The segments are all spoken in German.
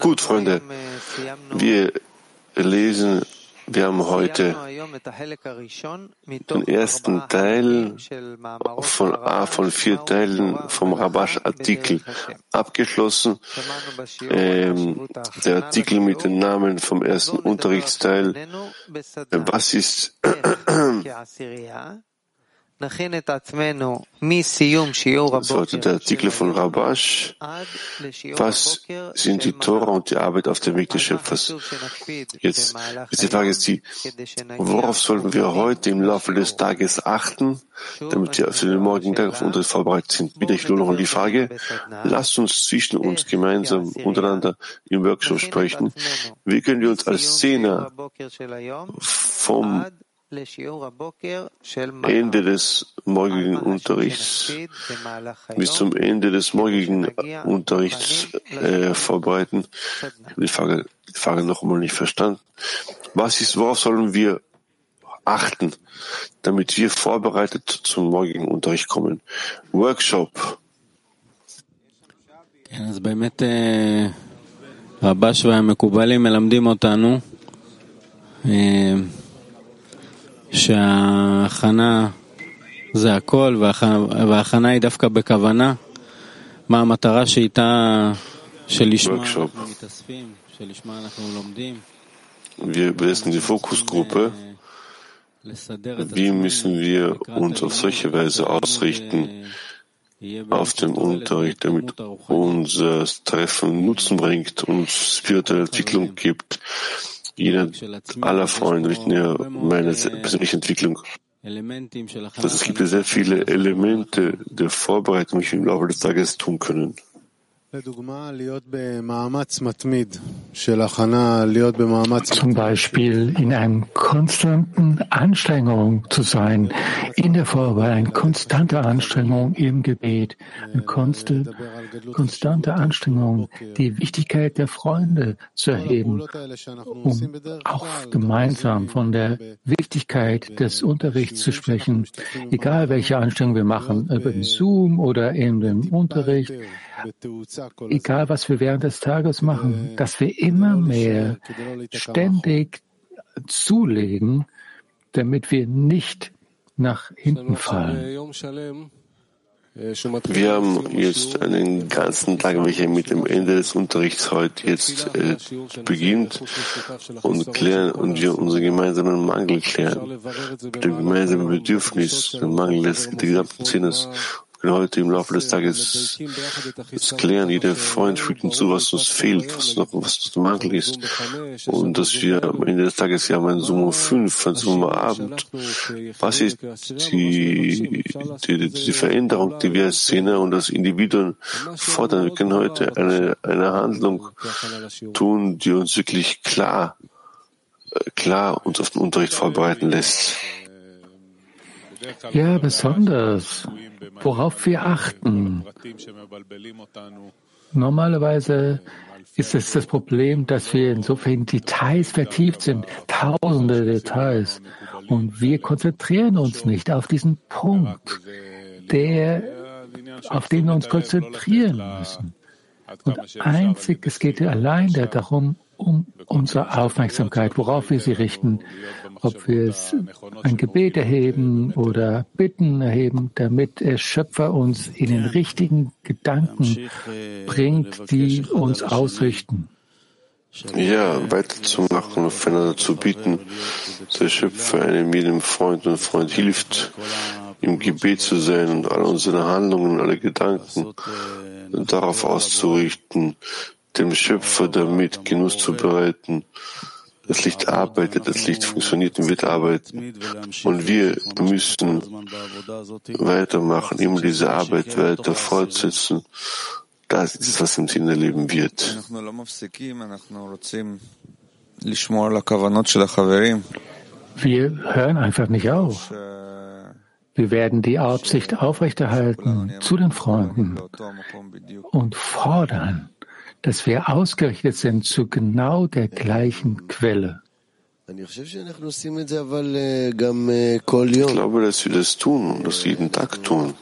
Gut, Freunde, wir lesen, wir haben heute den ersten Teil von, A von vier Teilen vom Rabash-Artikel abgeschlossen. Ähm, der Artikel mit dem Namen vom ersten Unterrichtsteil. Was ist heute der Artikel von Rabash. Was sind die Tora und die Arbeit auf dem Weg des Schöpfers? Jetzt ist die Frage ist die, worauf sollten wir heute im Laufe des Tages achten, damit wir für den morgigen Tag auf Unterricht vorbereitet sind? Bitte ich nur noch die Frage, lasst uns zwischen uns gemeinsam untereinander im Workshop sprechen. Wie können wir uns als Szene vom Ende des morgigen Unterrichts bis zum Ende des morgigen Unterrichts äh, vorbereiten. Die Frage, die Frage noch einmal nicht verstanden. Was ist, worauf sollen wir achten, damit wir vorbereitet zum morgigen Unterricht kommen? Workshop. אז באמת רבש והמקובלים מלמדים אותנו שההכנה זה הכל, וההכנה היא דווקא בכוונה. מה המטרה שאיתה, שלשמה אנחנו מתאספים, שלשמה אנחנו לומדים. Wir besetzen die Fokusgruppe. Wie müssen wir uns auf solche Weise ausrichten auf dem Unterricht, damit unser Treffen Nutzen bringt und spirituelle Entwicklung gibt? jeder aller Freunde, nicht nur meine persönliche Entwicklung. Also es gibt sehr viele Elemente der Vorbereitung, die wir im Laufe des Tages tun können. Zum Beispiel in einer konstanten Anstrengung zu sein, in der Vorwahl, eine konstante Anstrengung im Gebet, eine konstante, konstante Anstrengung, die Wichtigkeit der Freunde zu erheben, um auch gemeinsam von der Wichtigkeit des Unterrichts zu sprechen, egal welche Anstrengung wir machen, über Zoom oder in dem Unterricht, egal was wir während des Tages machen, dass wir immer mehr ständig zulegen, damit wir nicht nach hinten fallen. Wir haben jetzt einen ganzen Tag, welcher mit dem Ende des Unterrichts heute jetzt äh, beginnt und klären und wir unseren gemeinsamen Mangel klären, mit dem gemeinsamen Bedürfnis, den Mangel des, des gesamten Sinnes können heute im Laufe des Tages es klären. Jeder Freund fügt hinzu, was uns fehlt, was noch, was der Mangel ist. Und dass wir am Ende des Tages ja ein Summe 5, ein Summe Abend. Was ist die, die, die Veränderung, die wir als Szene und als Individuen fordern? Wir können heute eine, eine Handlung tun, die uns wirklich klar, klar uns auf den Unterricht vorbereiten lässt. Ja, besonders worauf wir achten. Normalerweise ist es das Problem, dass wir in so vielen Details vertieft sind, tausende Details. Und wir konzentrieren uns nicht auf diesen Punkt, der, auf den wir uns konzentrieren müssen. Und einzig, es geht allein darum, um unsere Aufmerksamkeit, worauf wir sie richten, ob wir es ein Gebet erheben oder Bitten erheben, damit der Schöpfer uns in den richtigen Gedanken bringt, die uns ausrichten. Ja, weiterzumachen, aufeinander zu bieten. Der Schöpfer einem jedem Freund und Freund hilft, im Gebet zu sein und alle unsere Handlungen, alle Gedanken darauf auszurichten, dem Schöpfer damit Genuss zu bereiten. Das Licht arbeitet, das Licht funktioniert und wird arbeiten. Und wir müssen weitermachen, immer diese Arbeit weiter fortsetzen. Das ist was im Sinne leben wird. Wir hören einfach nicht auf. Wir werden die Absicht aufrechterhalten zu den Freunden und fordern, dass wir ausgerichtet sind zu genau der gleichen Quelle. Ich glaube, dass wir das tun und das jeden Tag tun.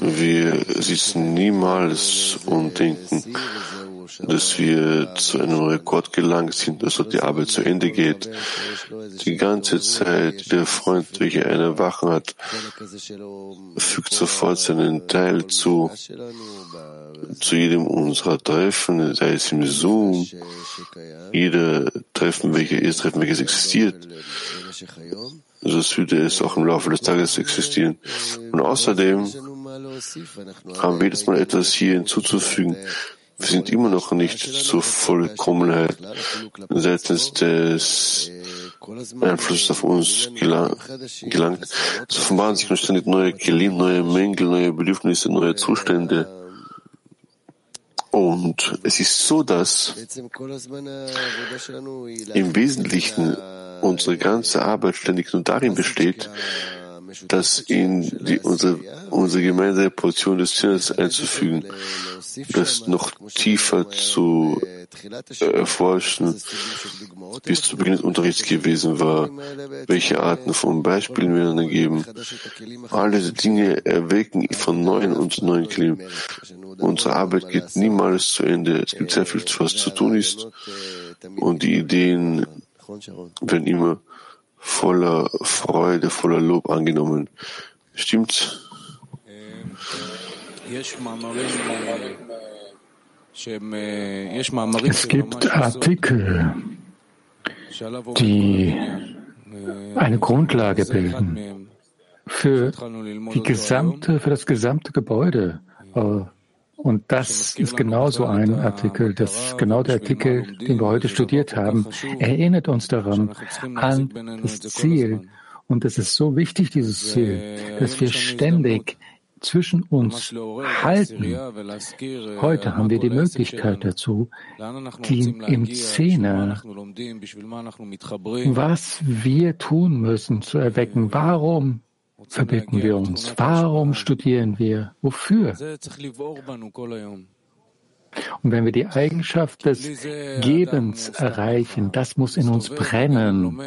Wir sitzen niemals und denken, dass wir zu einem Rekord gelangt sind, dass dort die Arbeit zu Ende geht. Die ganze Zeit der Freund, welcher eine Erwachen hat, fügt sofort seinen Teil zu, zu jedem unserer Treffen, sei es im Zoom, jeder Treffen, welches ist, Treffen, welches existiert. So würde es auch im Laufe des Tages existieren. Und außerdem haben wir jedes Mal etwas hier hinzuzufügen. Wir sind immer noch nicht zur Vollkommenheit seitens des Einflusses auf uns gelang, gelangt. Es offenbaren sich ständig neue Kelim, neue Mängel, neue Bedürfnisse, neue Zustände. Und es ist so, dass im Wesentlichen unsere ganze Arbeit ständig nur darin besteht, das in die, unsere, unsere gemeinsame Portion des Sinnes einzufügen, das noch tiefer zu äh, erforschen, wie es zu Beginn des Unterrichts gewesen war, welche Arten von Beispielen wir dann geben. Alle diese Dinge erwecken von neuen und neuen Klim. Unsere Arbeit geht niemals zu Ende. Es gibt sehr viel, was zu tun ist. Und die Ideen werden immer voller Freude, voller Lob angenommen. Stimmt's? Es gibt Artikel, die eine Grundlage bilden für die gesamte, für das gesamte Gebäude. Und das ist genauso ein Artikel, das ist genau der Artikel, den wir heute studiert haben, erinnert uns daran, an das Ziel. Und es ist so wichtig, dieses Ziel, dass wir ständig zwischen uns halten. Heute haben wir die Möglichkeit dazu, die im Zehner, was wir tun müssen, zu erwecken. Warum verbitten wir uns? Warum studieren wir? Wofür? Und wenn wir die Eigenschaft des Gebens erreichen, das muss in uns brennen.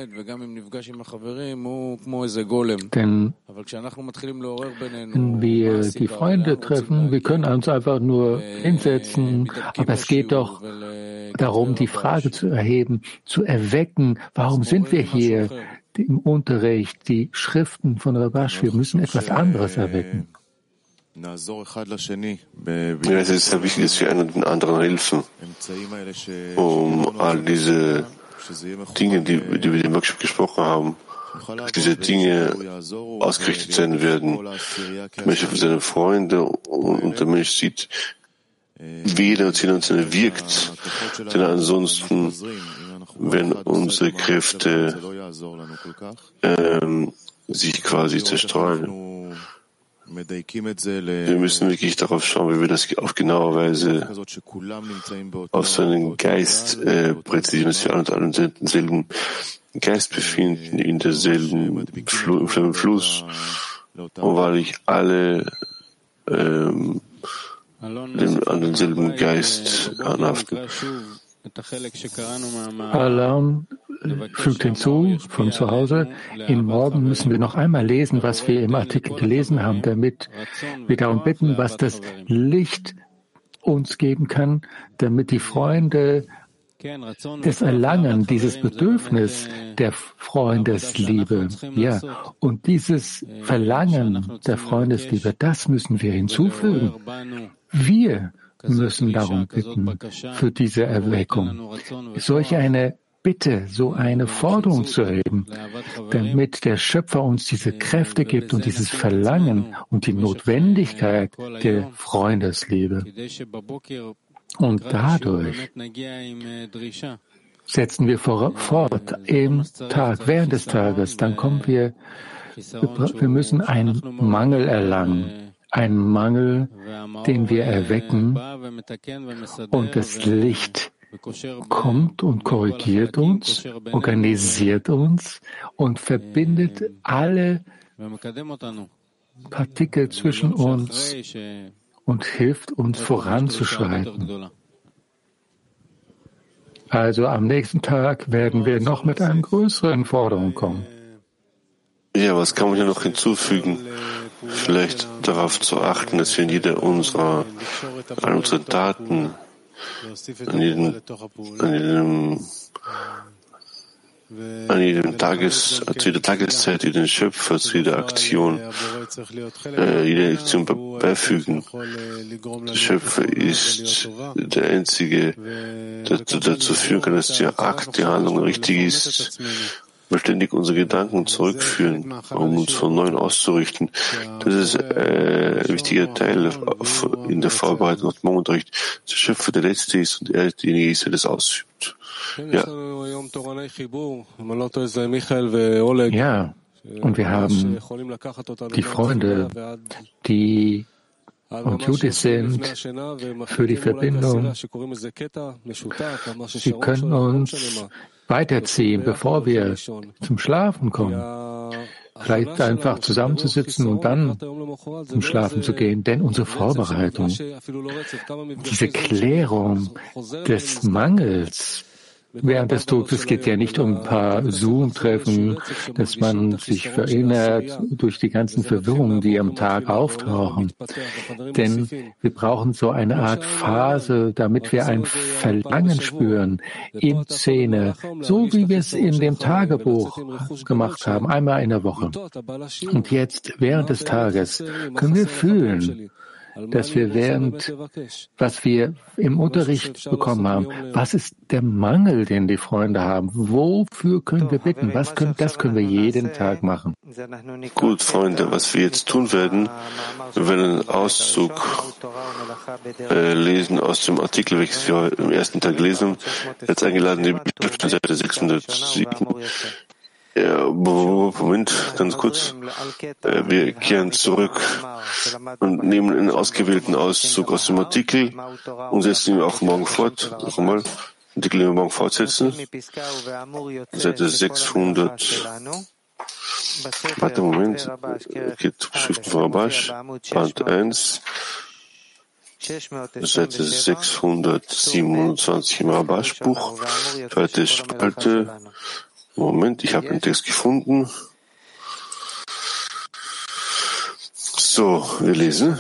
Denn wenn wir die Freunde treffen, wir können uns einfach nur hinsetzen, aber es geht doch darum, die Frage zu erheben, zu erwecken, warum sind wir hier? Im Unterricht, die Schriften von Rabash, wir müssen etwas anderes erwecken. Ja, es ist sehr wichtig, dass wir einen den anderen helfen, um all diese Dinge, die, die wir im Workshop gesprochen haben, dass diese Dinge ausgerichtet sein werden. Der Mensch für seine Freunde und der Mensch sieht, wie jeder und jeder wirkt, denn ansonsten wenn unsere Kräfte ähm, sich quasi zerstreuen. Wir müssen wirklich darauf schauen, wie wir das auf genaue Weise auf seinen Geist äh, präzisieren, dass wir alle und alle denselben Geist befinden, in derselben Fl im Fluss. Und weil ich alle ähm, an denselben Geist anhaften. Alarm fügt hinzu von zu Hause. Im Morgen müssen wir noch einmal lesen, was wir im Artikel gelesen haben, damit wir darum bitten, was das Licht uns geben kann, damit die Freunde das Erlangen, dieses Bedürfnis der Freundesliebe, ja, und dieses Verlangen der Freundesliebe, das müssen wir hinzufügen. Wir müssen darum bitten für diese Erweckung. Solch eine Bitte, so eine Forderung zu erheben, damit der Schöpfer uns diese Kräfte gibt und dieses Verlangen und die Notwendigkeit der Freundesliebe. Und dadurch setzen wir fort im Tag, während des Tages, dann kommen wir, wir müssen einen Mangel erlangen ein Mangel, den wir erwecken und das Licht kommt und korrigiert uns, organisiert uns und verbindet alle Partikel zwischen uns und hilft uns voranzuschreiten. Also am nächsten Tag werden wir noch mit einer größeren Forderung kommen. Ja, was kann man hier noch hinzufügen? Vielleicht darauf zu achten, dass wir in jeder unserer, all unserer Daten an jedem, an jedem an jedem Tages, zu jeder Tageszeit, jeden Schöpfer, zu jeder Aktion, äh, jede Aktion beifügen. Der Schöpfer ist der Einzige, der dazu führen kann, dass der Akt, die Handlung richtig ist beständig unsere Gedanken zurückführen, um uns von neuem auszurichten. Das ist äh, ein wichtiger Teil in der Vorbereitung auf den Morgenunterricht. Der Schöpfer der Letzte ist und er ist derjenige, der das ausübt. Ja. Ja, und wir haben die Freunde, die und Judith sind für die Verbindung. Sie können uns weiterziehen, bevor wir zum Schlafen kommen. Vielleicht einfach zusammenzusitzen und dann zum Schlafen zu gehen. Denn unsere Vorbereitung, diese Klärung des Mangels, während des Todes geht ja nicht um ein paar Zoom-Treffen, dass man sich verinnert durch die ganzen Verwirrungen, die am Tag auftauchen. Denn wir brauchen so eine Art Phase, damit wir ein Verlangen spüren in Szene, so wie wir es in dem Tagebuch gemacht haben, einmal in der Woche. Und jetzt, während des Tages, können wir fühlen, dass wir während, was wir im Unterricht bekommen haben, was ist der Mangel, den die Freunde haben? Wofür können wir bitten? Was können, das können wir jeden Tag machen. Gut, Freunde, was wir jetzt tun werden, wir werden einen Auszug äh, lesen aus dem Artikel, welches wir im ersten Tag lesen. Jetzt eingeladen, die Seite 607. Ja, Moment, ganz kurz. Äh, wir kehren zurück und nehmen einen ausgewählten Auszug aus dem Artikel und setzen ihn auch morgen fort. Noch einmal. Artikel wir morgen fortsetzen. Seite 600. Warte, Moment. Geht Schriften von Rabash. Band 1. Seite 627 im Rabash-Buch. Zweite Spalte. Moment, ich habe den Text gefunden. So, wir lesen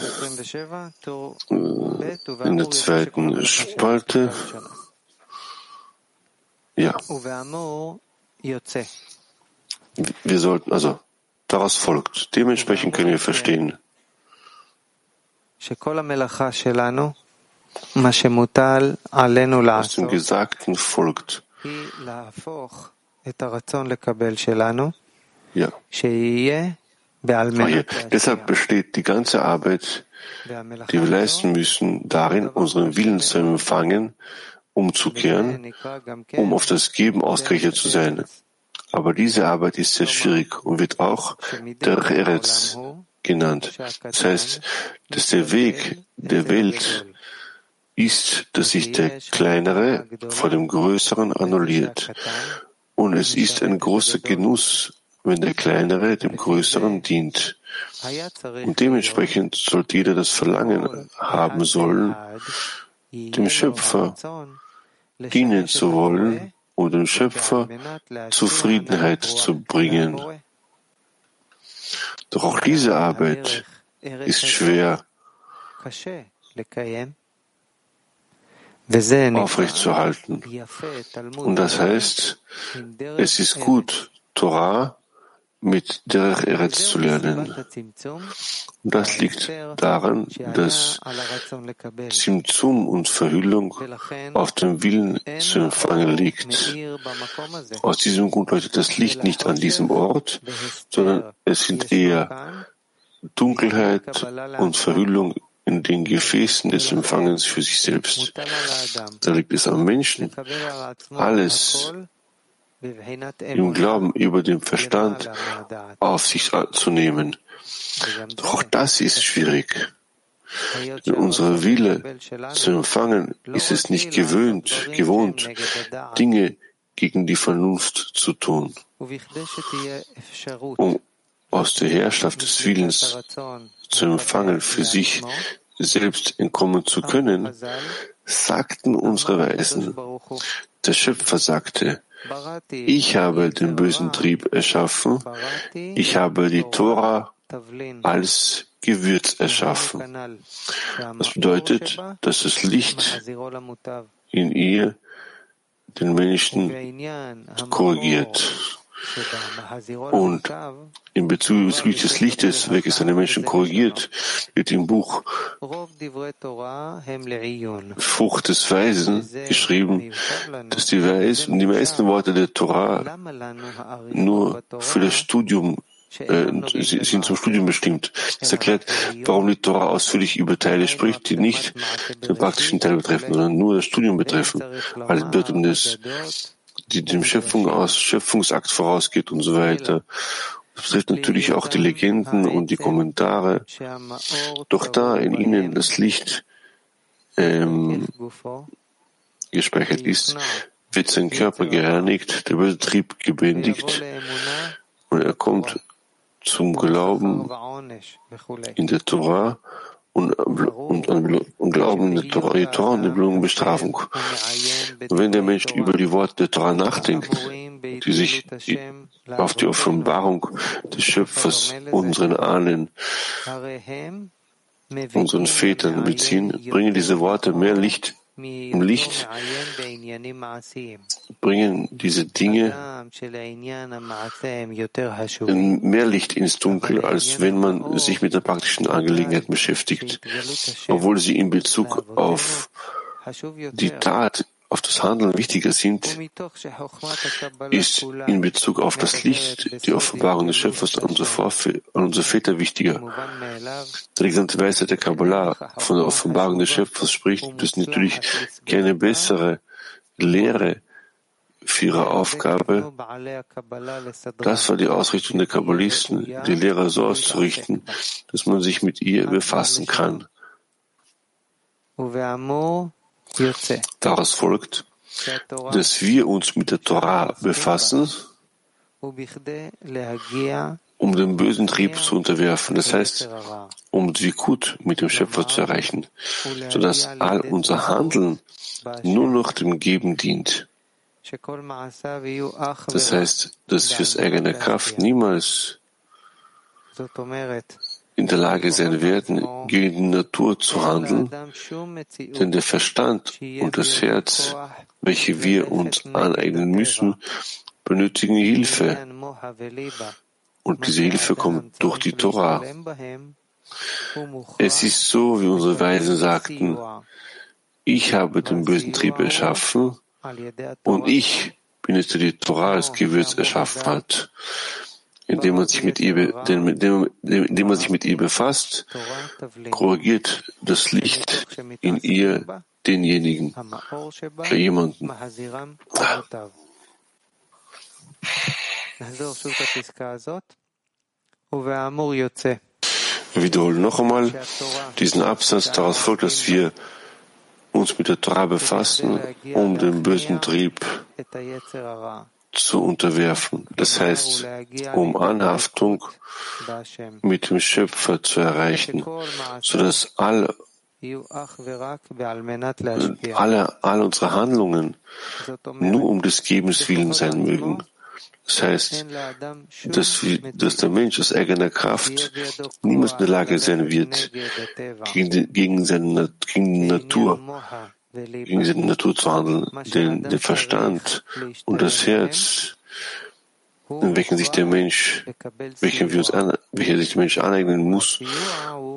äh, in der zweiten Spalte. Ja. Wir sollten, also daraus folgt. Dementsprechend können wir verstehen, was dem Gesagten folgt, ja. Deshalb besteht die ganze Arbeit, die wir leisten müssen, darin, unseren Willen zu empfangen, umzukehren, um auf das Geben ausgerichtet zu sein. Aber diese Arbeit ist sehr schwierig und wird auch der Eretz genannt. Das heißt, dass der Weg der Welt ist, dass sich der Kleinere vor dem Größeren annulliert und es ist ein großer Genuss, wenn der Kleinere dem Größeren dient. Und dementsprechend sollte jeder das Verlangen haben sollen, dem Schöpfer dienen zu wollen und dem Schöpfer Zufriedenheit zu bringen. Doch auch diese Arbeit ist schwer aufrechtzuerhalten. Und das heißt, es ist gut, Torah mit Derech Eretz zu lernen. Und das liegt daran, dass Zimzum und Verhüllung auf dem Willen zu empfangen liegt. Aus diesem Grund leuchtet das Licht nicht an diesem Ort, sondern es sind eher Dunkelheit und Verhüllung in den Gefäßen des Empfangens für sich selbst. Da liegt es am Menschen, alles im Glauben über den Verstand auf sich zu nehmen. Doch auch das ist schwierig. In unserer Wille zu empfangen ist es nicht gewöhnt, gewohnt, Dinge gegen die Vernunft zu tun. Um aus der Herrschaft des Willens zu empfangen, für sich selbst entkommen zu können, sagten unsere Weisen. Der Schöpfer sagte, ich habe den bösen Trieb erschaffen, ich habe die Tora als Gewürz erschaffen. Das bedeutet, dass das Licht in ihr den Menschen korrigiert. Und in Bezug des Lichtes, welches einen Menschen korrigiert, wird im Buch Frucht des Weisen geschrieben, dass die Weisen die meisten Worte der Torah nur für das Studium äh, sind zum Studium bestimmt. Das erklärt, warum die Torah ausführlich über Teile spricht, die nicht den praktischen Teil betreffen, sondern nur das Studium betreffen. Alles bedeutet das die dem Schöpfung aus, Schöpfungsakt vorausgeht und so weiter. Das betrifft natürlich auch die Legenden und die Kommentare. Doch da in ihnen das Licht ähm, gespeichert ist, wird sein Körper gereinigt, der böse Trieb gebändigt und er kommt zum Glauben in der Torah und, und, und Glauben der Torah, und die Belohnung Bestrafung. Und wenn der Mensch über die Worte der Torah nachdenkt, die sich auf die Offenbarung des Schöpfers unseren Ahnen, unseren Vätern beziehen, bringen diese Worte mehr Licht im Licht bringen diese Dinge mehr Licht ins Dunkel, als wenn man sich mit der praktischen Angelegenheit beschäftigt, obwohl sie in Bezug auf die Tat auf das Handeln wichtiger sind, ist in Bezug auf das Licht die Offenbarung des Schöpfers an unsere, Väter wichtiger. Die gesamte Weisheit der Kabbalah von der Offenbarung des Schöpfers spricht, es natürlich keine bessere Lehre für ihre Aufgabe. Das war die Ausrichtung der Kabbalisten, die Lehre so auszurichten, dass man sich mit ihr befassen kann. Daraus folgt, dass wir uns mit der Torah befassen, um den bösen Trieb zu unterwerfen, das heißt, um Dvikut mit dem Schöpfer zu erreichen, sodass all unser Handeln nur noch dem Geben dient. Das heißt, dass wir aus eigener Kraft niemals in der Lage sein werden, gegen die Natur zu handeln, denn der Verstand und das Herz, welche wir uns aneignen müssen, benötigen Hilfe. Und diese Hilfe kommt durch die Torah. Es ist so, wie unsere Weisen sagten, ich habe den bösen Trieb erschaffen und ich bin es, der die Torah als Gewürz erschaffen hat indem man sich mit ihr, indem, indem man sich mit ihr befasst, korrigiert das Licht in ihr denjenigen, für jemanden. Wir wiederholen noch einmal diesen Absatz. Daraus folgt, dass wir uns mit der Torah befassen, um den bösen Trieb zu unterwerfen. Das heißt, um Anhaftung mit dem Schöpfer zu erreichen, sodass alle alle, all unsere Handlungen nur um des Gebens willen sein mögen. Das heißt, dass, dass der Mensch aus eigener Kraft niemals in der Lage sein wird, gegen, gegen, seine, gegen die Natur gegen die Natur zu handeln, denn der Verstand und das Herz, in welchen sich der Mensch, welchen wir uns an, welcher sich der Mensch aneignen muss,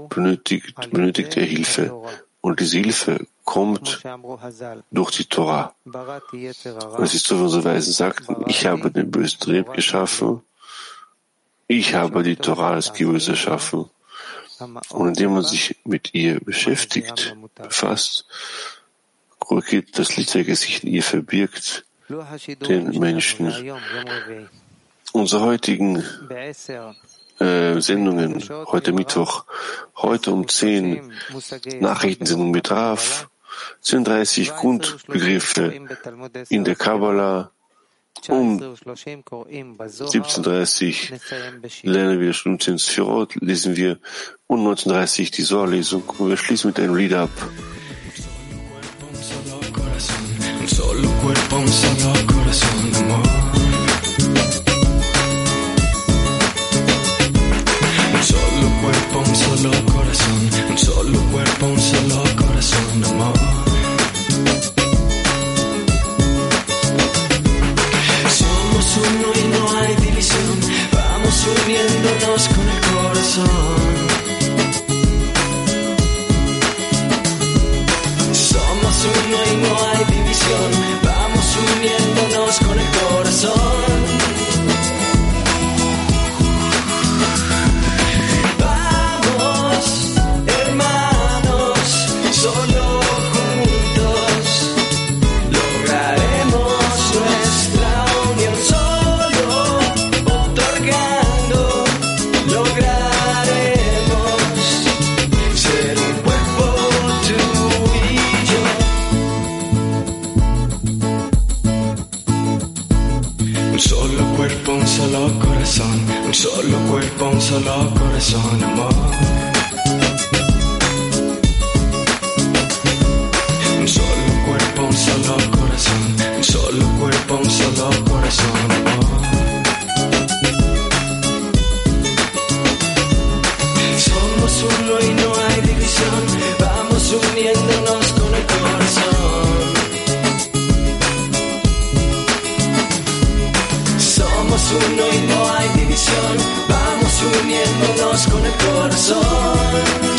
benötigt, benötigt er Hilfe. Und diese Hilfe kommt durch die Torah. Und es ist so, wie unsere Weisen sagten, ich habe den bösen Trieb geschaffen, ich habe die Torah als Gewürz erschaffen. Und indem man sich mit ihr beschäftigt, befasst, korrigiert das Licht, welches sich in ihr verbirgt, den Menschen. Unsere heutigen äh, Sendungen, heute Mittwoch, heute um 10 Nachrichtensendung mit Raf, 10.30 Grundbegriffe in der Kabbalah, um 17.30 lernen wir Stunden Sphirot, lesen wir und 19.30 die Sohrlesung und wir schließen mit einem Lied ab. solo cuerpo, un solo corazón de amor. Un solo cuerpo, un solo corazón, un solo cuerpo, un solo corazón. Solo corazón, amor. Con el corazón.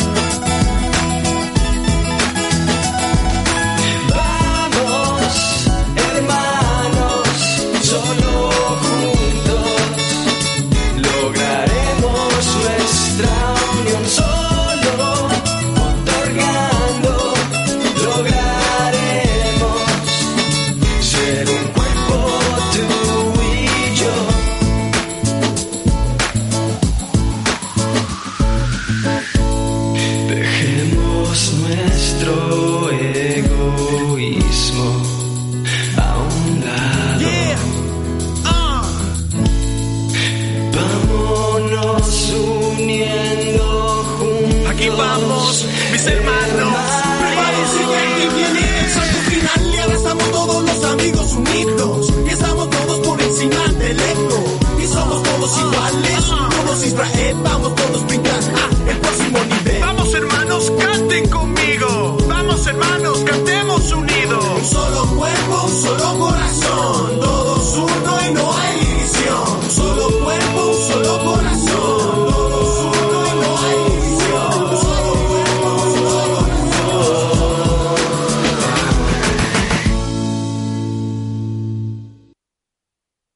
mis hermanos. Parece que aquí viene el santo final y ahora estamos todos los amigos unidos. Y estamos todos por encima del ego. Y somos todos iguales, todos Israel, vamos todos pintas a el próximo nivel. Vamos hermanos, canten conmigo. Vamos hermanos, cantemos unidos. Un solo cuerpo, un solo corazón.